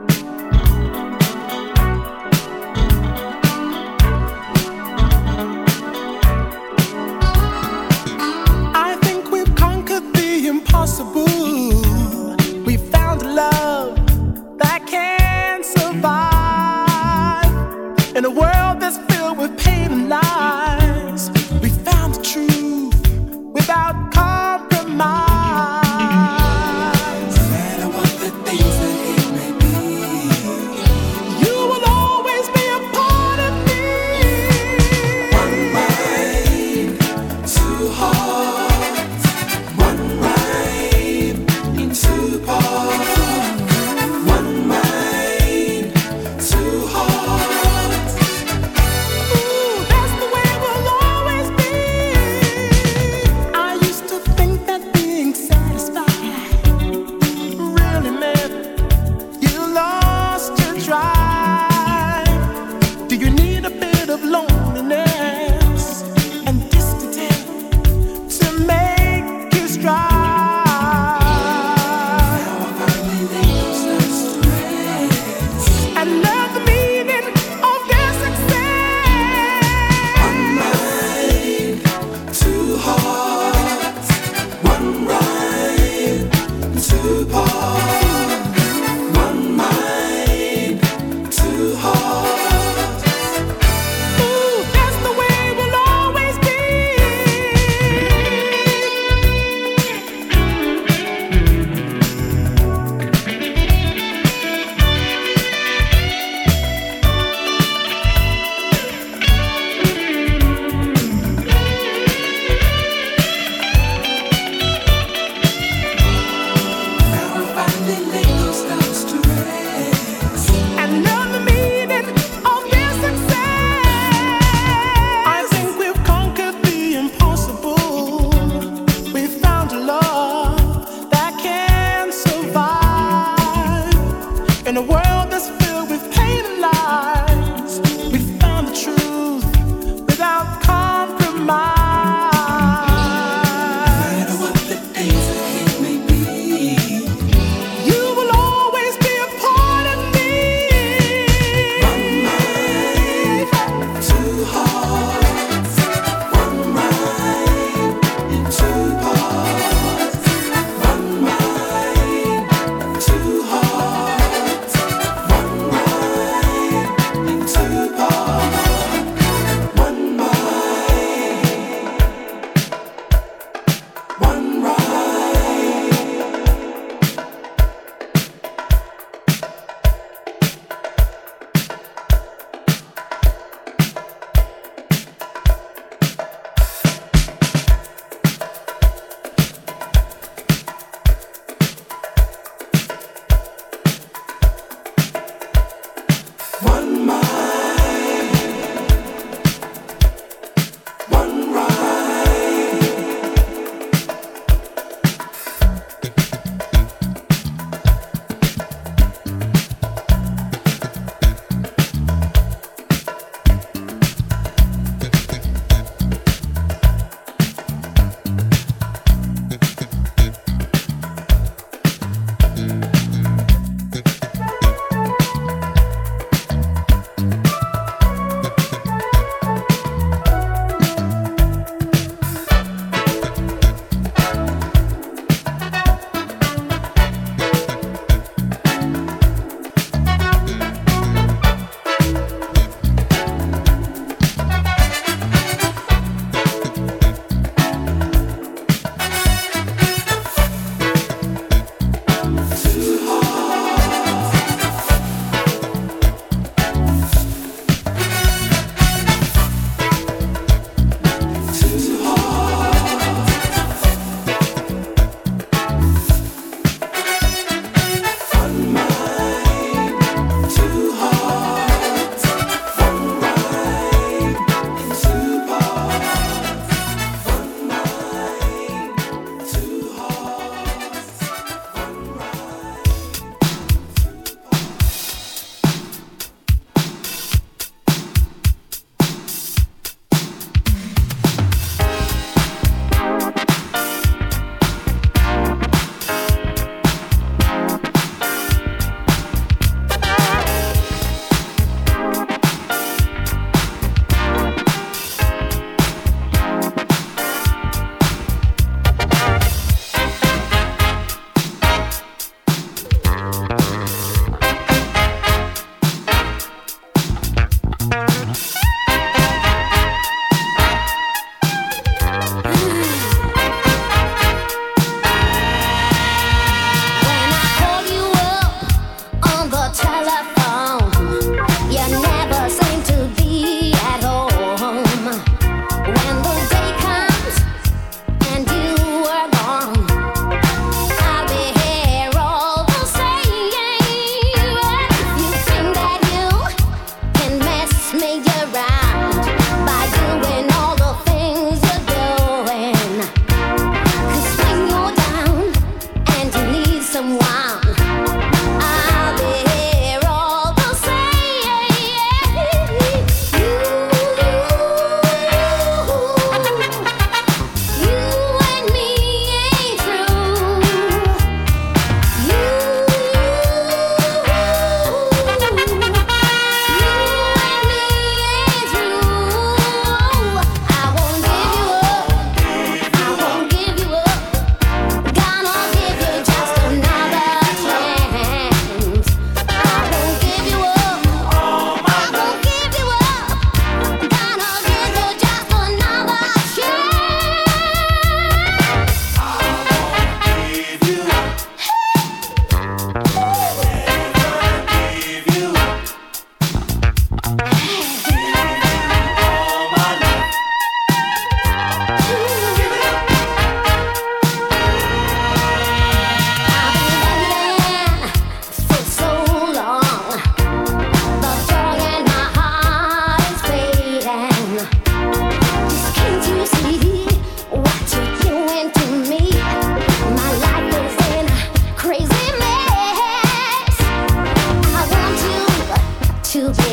Now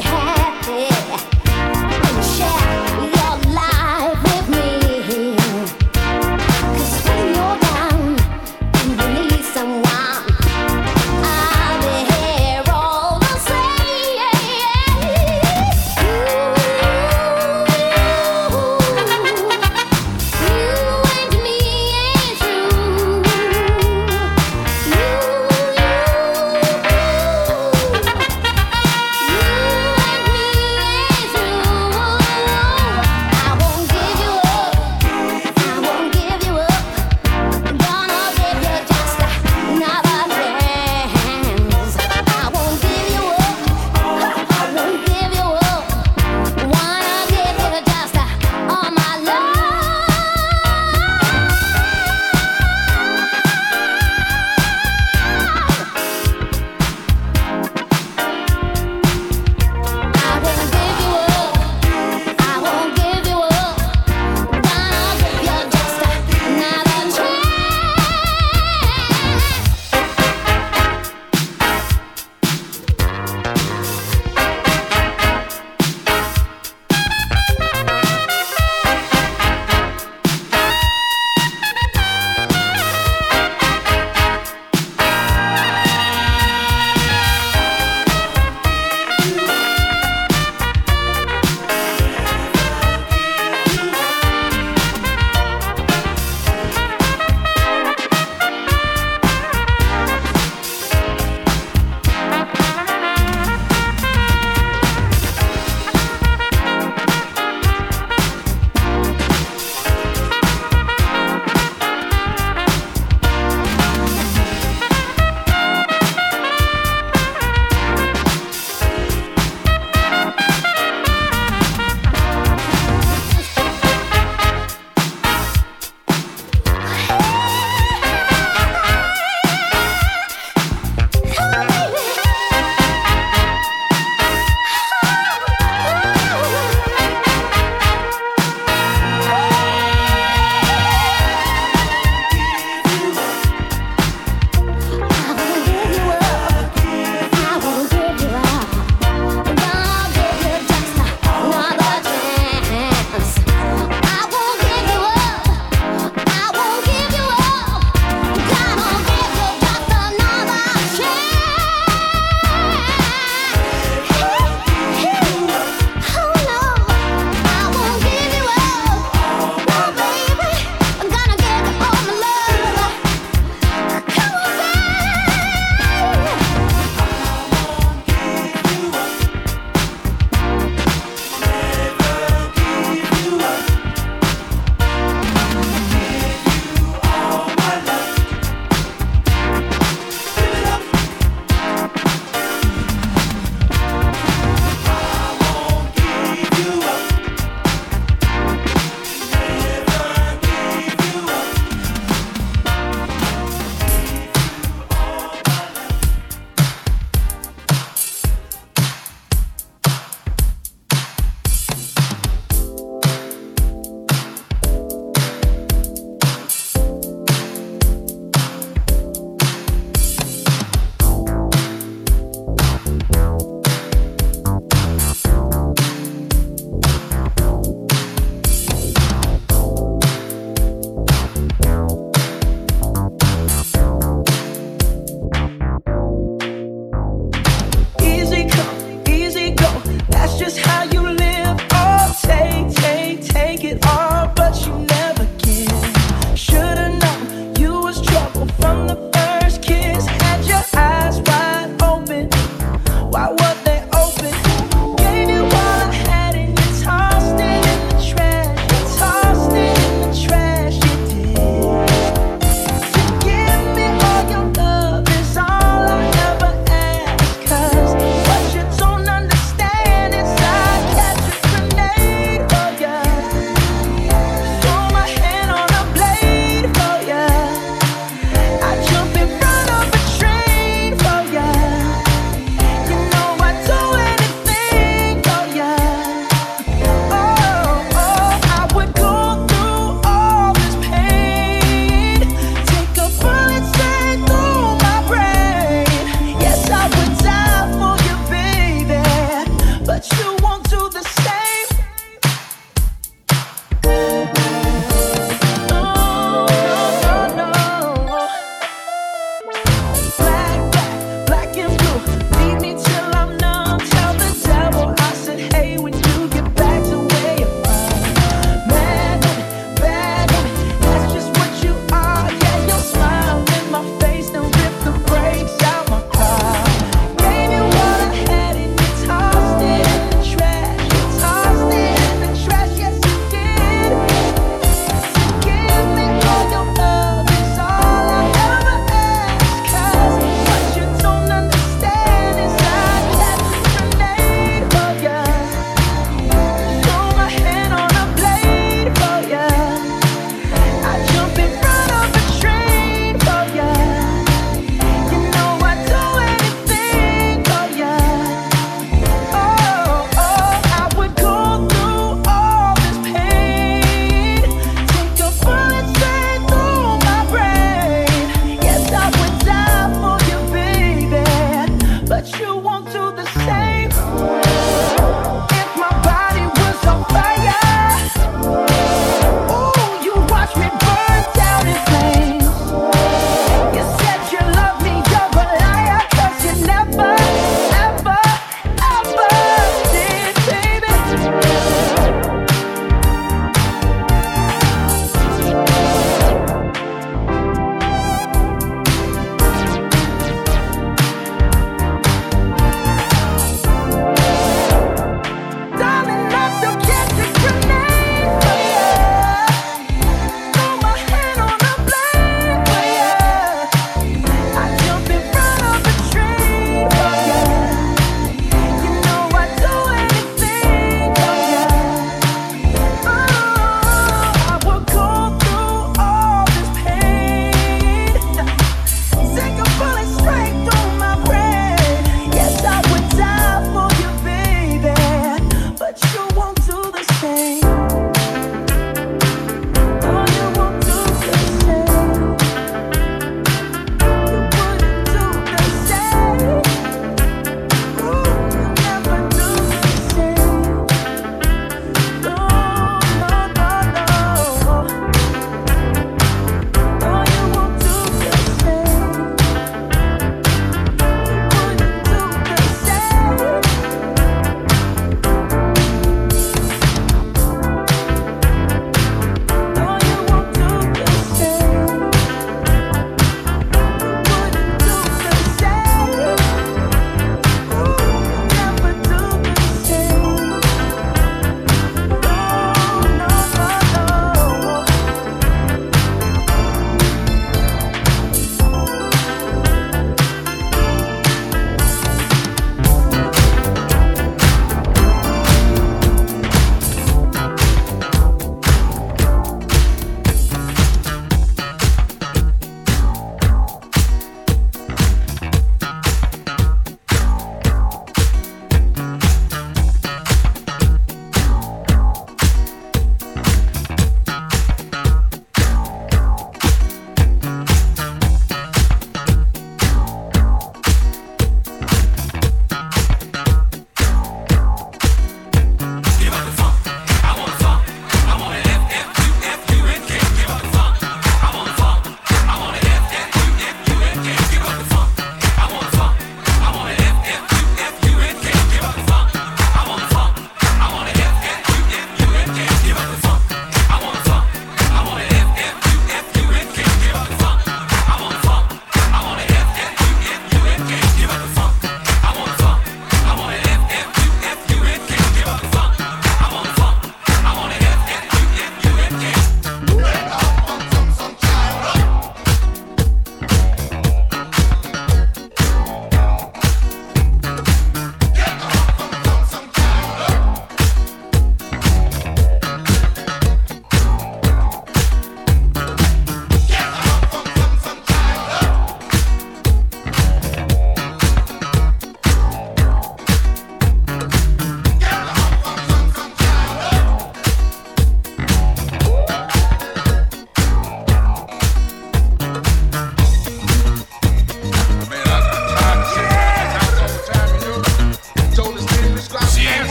happy and share.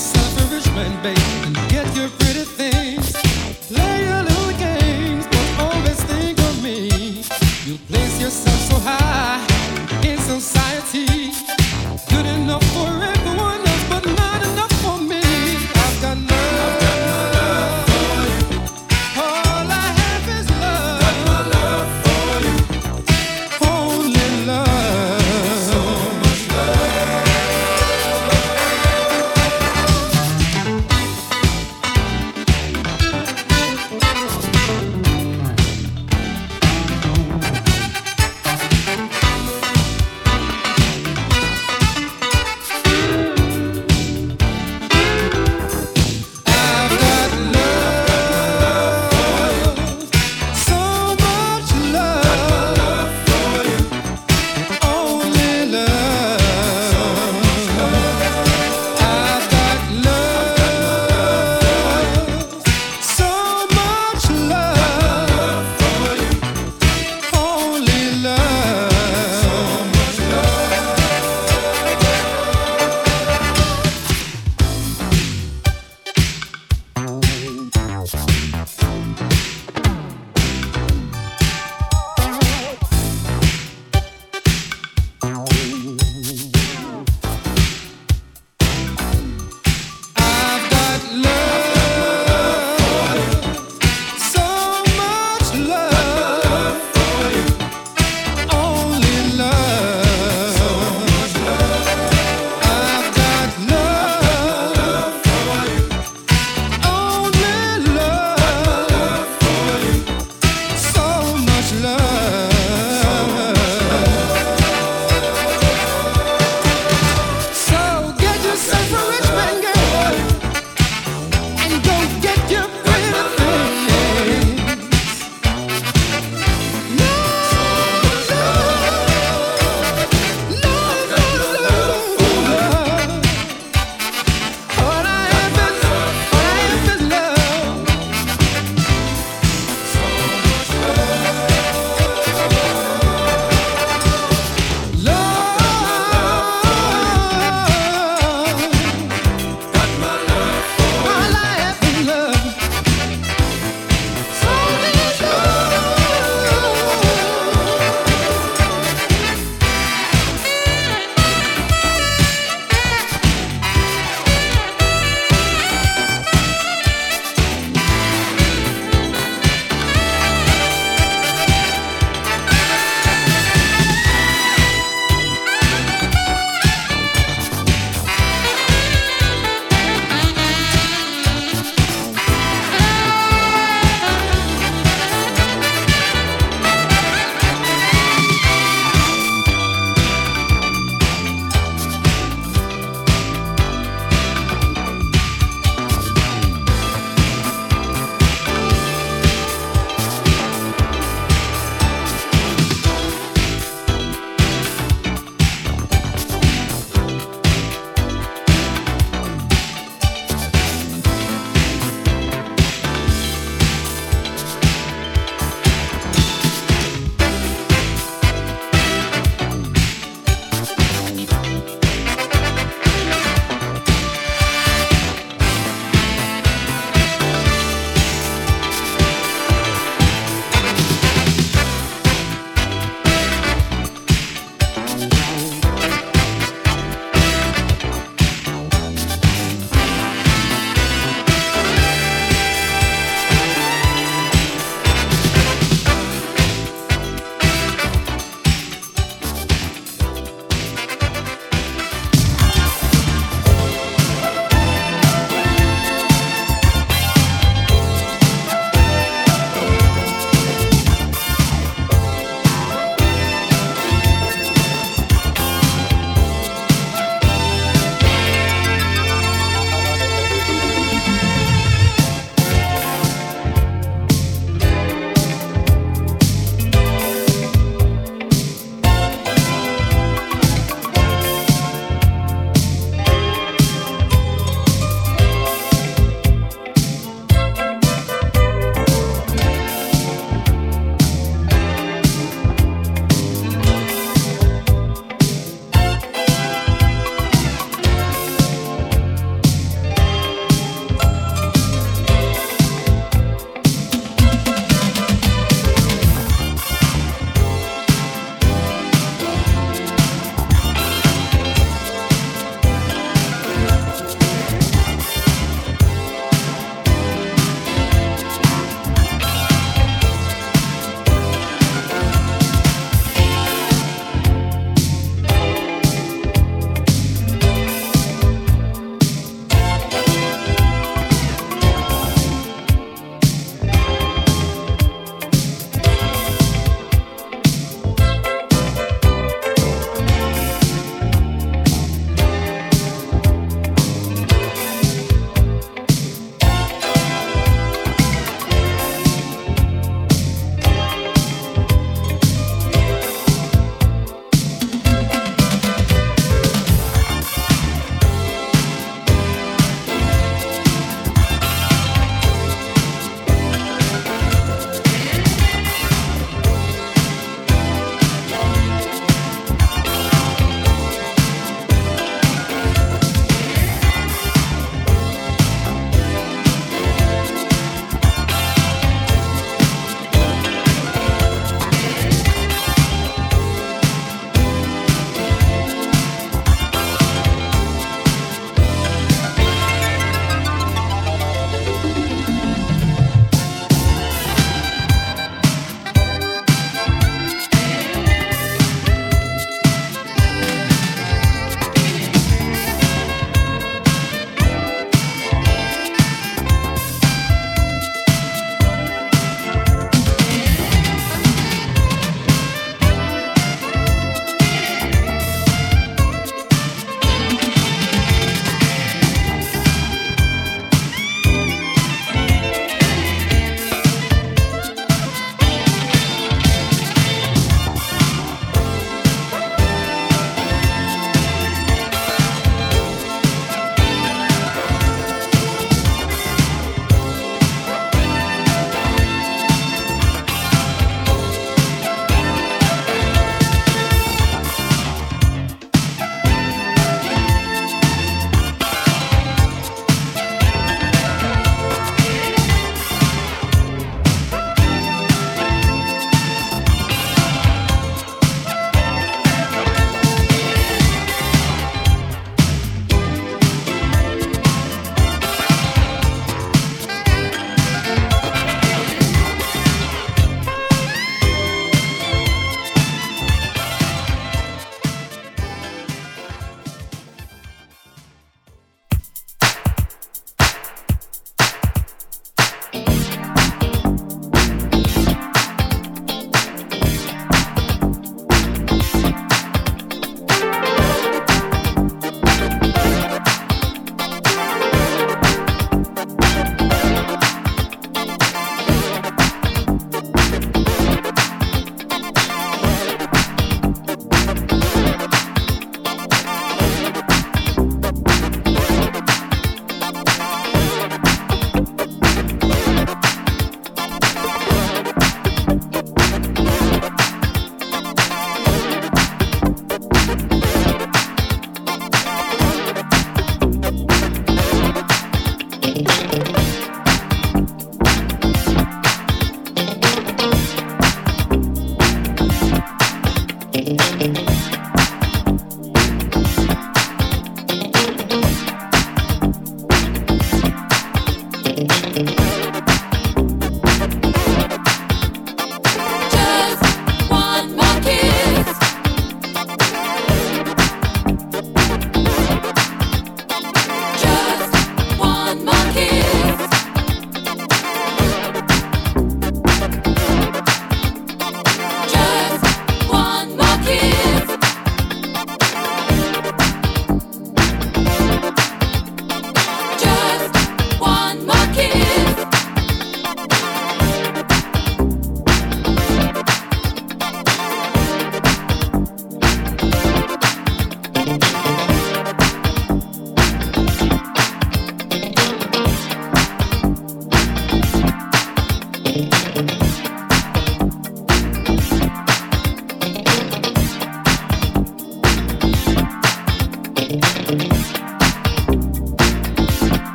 yourself a rich man, babe, and get your pretty thing.